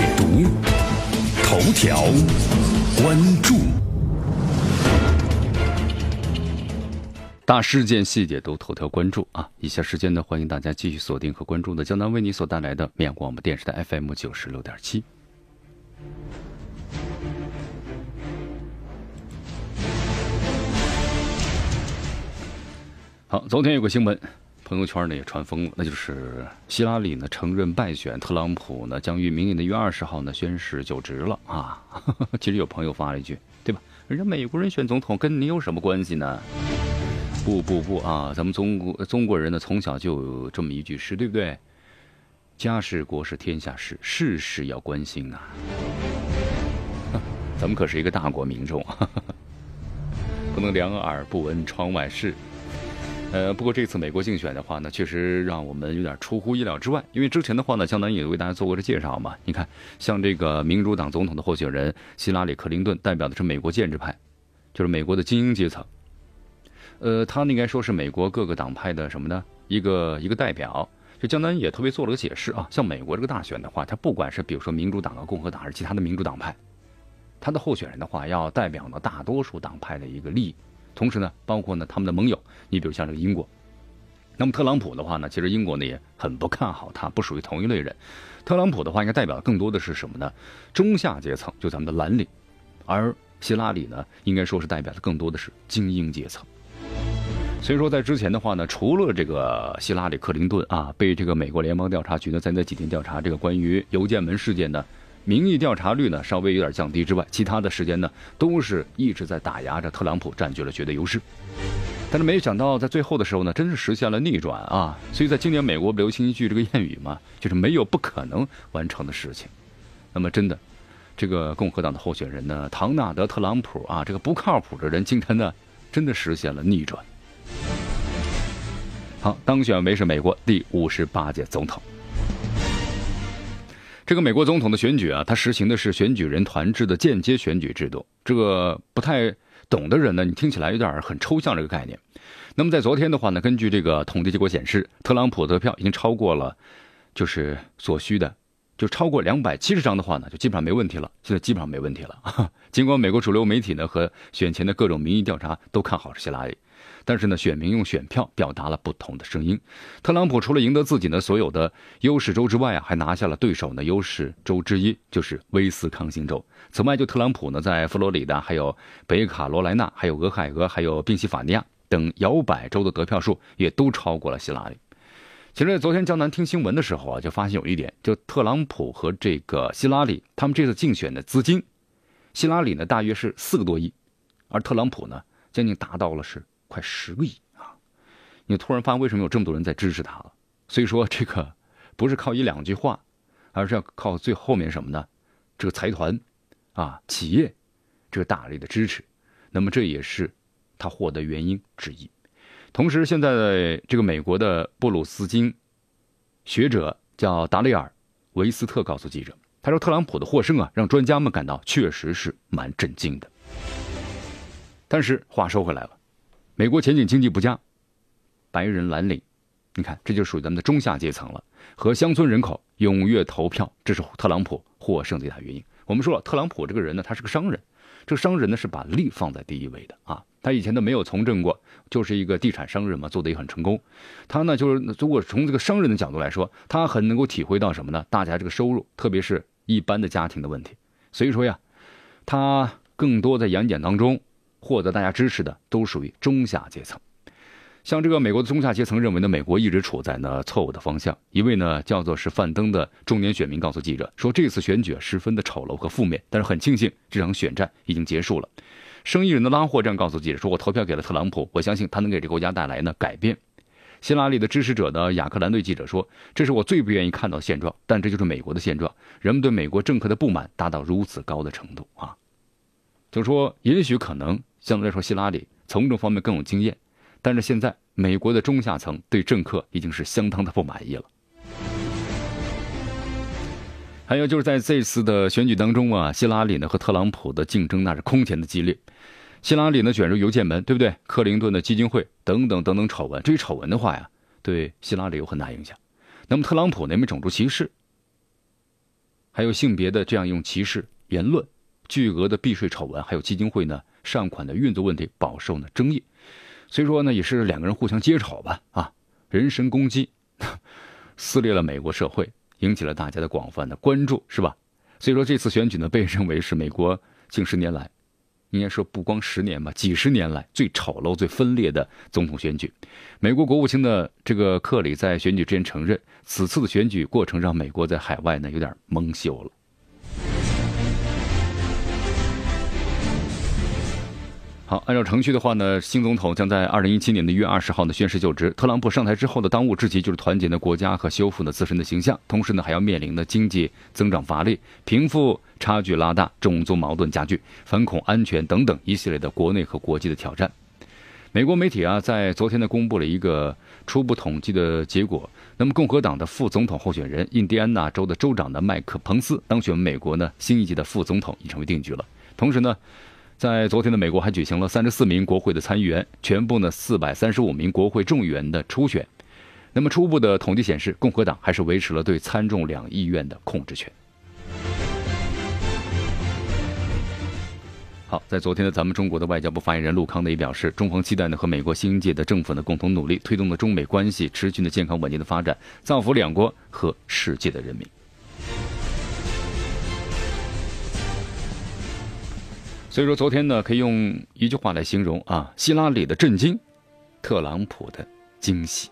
解读头条关注，大事件细节都头条关注啊！以下时间呢，欢迎大家继续锁定和关注的江南为你所带来的绵阳广播电视台 FM 九十六点七。好，昨天有个新闻。朋友圈呢也传疯了，那就是希拉里呢承认败选，特朗普呢将于明年的一月二十号呢宣誓就职了啊。其实有朋友发了一句，对吧？人家美国人选总统跟你有什么关系呢？不不不啊，咱们中国中国人呢从小就有这么一句诗，对不对？家事国事天下事，事事要关心啊。咱们可是一个大国民众，不能两耳不闻窗外事。呃，不过这次美国竞选的话呢，确实让我们有点出乎意料之外。因为之前的话呢，江南也为大家做过这介绍嘛。你看，像这个民主党总统的候选人希拉里·克林顿，代表的是美国建制派，就是美国的精英阶层。呃，他应该说是美国各个党派的什么呢？一个一个代表。就江南也特别做了个解释啊。像美国这个大选的话，他不管是比如说民主党啊、共和党还是其他的民主党派，他的候选人的话要代表呢大多数党派的一个利益。同时呢，包括呢他们的盟友，你比如像这个英国，那么特朗普的话呢，其实英国呢也很不看好他，不属于同一类人。特朗普的话应该代表的更多的是什么呢？中下阶层，就咱们的蓝领，而希拉里呢，应该说是代表的更多的是精英阶层。所以说，在之前的话呢，除了这个希拉里·克林顿啊，被这个美国联邦调查局呢在那几天调查这个关于邮件门事件呢。民意调查率呢稍微有点降低之外，其他的时间呢都是一直在打压着特朗普，占据了绝对优势。但是没有想到在最后的时候呢，真是实现了逆转啊！所以在今年美国不流行一句这个谚语嘛，就是没有不可能完成的事情。那么真的，这个共和党的候选人呢，唐纳德·特朗普啊，这个不靠谱的人，今天呢真的实现了逆转。好，当选为是美国第五十八届总统。这个美国总统的选举啊，它实行的是选举人团制的间接选举制度。这个不太懂的人呢，你听起来有点很抽象这个概念。那么在昨天的话呢，根据这个统计结果显示，特朗普得票已经超过了，就是所需的，就超过两百七十张的话呢，就基本上没问题了。现在基本上没问题了。尽管美国主流媒体呢和选前的各种民意调查都看好是希拉里。但是呢，选民用选票表达了不同的声音。特朗普除了赢得自己的所有的优势州之外啊，还拿下了对手的优势州之一，就是威斯康星州。此外，就特朗普呢，在佛罗里达、还有北卡罗来纳、还有俄亥俄、还有宾夕法尼亚等摇摆州的得票数也都超过了希拉里。其实昨天江南听新闻的时候啊，就发现有一点，就特朗普和这个希拉里他们这次竞选的资金，希拉里呢大约是四个多亿，而特朗普呢将近达到了是。快十个亿啊！你突然发现为什么有这么多人在支持他了？所以说这个不是靠一两句话，而是要靠最后面什么呢？这个财团啊，企业这个大力的支持，那么这也是他获得原因之一。同时，现在这个美国的布鲁斯金学者叫达里尔·维斯特告诉记者，他说特朗普的获胜啊，让专家们感到确实是蛮震惊的。但是话说回来了。美国前景经济不佳，白人蓝领，你看这就属于咱们的中下阶层了。和乡村人口踊跃投票，这是特朗普获胜最大原因。我们说了，特朗普这个人呢，他是个商人，这个商人呢是把利放在第一位的啊。他以前都没有从政过，就是一个地产商人嘛，做的也很成功。他呢就是如果从这个商人的角度来说，他很能够体会到什么呢？大家这个收入，特别是一般的家庭的问题。所以说呀，他更多在演讲当中。获得大家支持的都属于中下阶层，像这个美国的中下阶层认为呢，美国一直处在呢错误的方向。一位呢叫做是范登的中年选民告诉记者说，这次选举十分的丑陋和负面，但是很庆幸这场选战已经结束了。生意人的拉货站告诉记者说，我投票给了特朗普，我相信他能给这个国家带来呢改变。希拉里的支持者的亚克兰对记者说，这是我最不愿意看到的现状，但这就是美国的现状，人们对美国政客的不满达到如此高的程度啊，就说也许可能。相对来说，希拉里从政方面更有经验，但是现在美国的中下层对政客已经是相当的不满意了。还有就是在这次的选举当中啊，希拉里呢和特朗普的竞争那是空前的激烈。希拉里呢卷入邮件门，对不对？克林顿的基金会等等等等丑闻，这些丑闻的话呀，对希拉里有很大影响。那么特朗普呢，因为种族歧视，还有性别的这样一种歧视言论，巨额的避税丑闻，还有基金会呢善款的运作问题饱受呢争议。所以说呢，也是两个人互相揭吵吧，啊，人身攻击，撕裂了美国社会，引起了大家的广泛的关注，是吧？所以说这次选举呢，被认为是美国近十年来，应该说不光十年吧，几十年来最丑陋、最分裂的总统选举。美国国务卿的这个克里在选举之前承认，此次的选举过程让美国在海外呢有点蒙羞了。好，按照程序的话呢，新总统将在二零一七年的一月二十号呢宣誓就职。特朗普上台之后的当务之急就是团结呢国家和修复呢自身的形象，同时呢还要面临呢经济增长乏力、贫富差距拉大、种族矛盾加剧、反恐安全等等一系列的国内和国际的挑战。美国媒体啊在昨天呢公布了一个初步统计的结果，那么共和党的副总统候选人印第安纳州的州长的麦克彭斯当选美国呢新一届的副总统已成为定局了。同时呢。在昨天的美国还举行了三十四名国会的参议员，全部呢四百三十五名国会众议员的初选。那么初步的统计显示，共和党还是维持了对参众两议院的控制权。好，在昨天的咱们中国的外交部发言人陆康呢也表示，中方期待呢和美国新一届的政府呢共同努力，推动的中美关系持续的健康稳定的发展，造福两国和世界的人民。所以说，昨天呢，可以用一句话来形容啊：希拉里的震惊，特朗普的惊喜。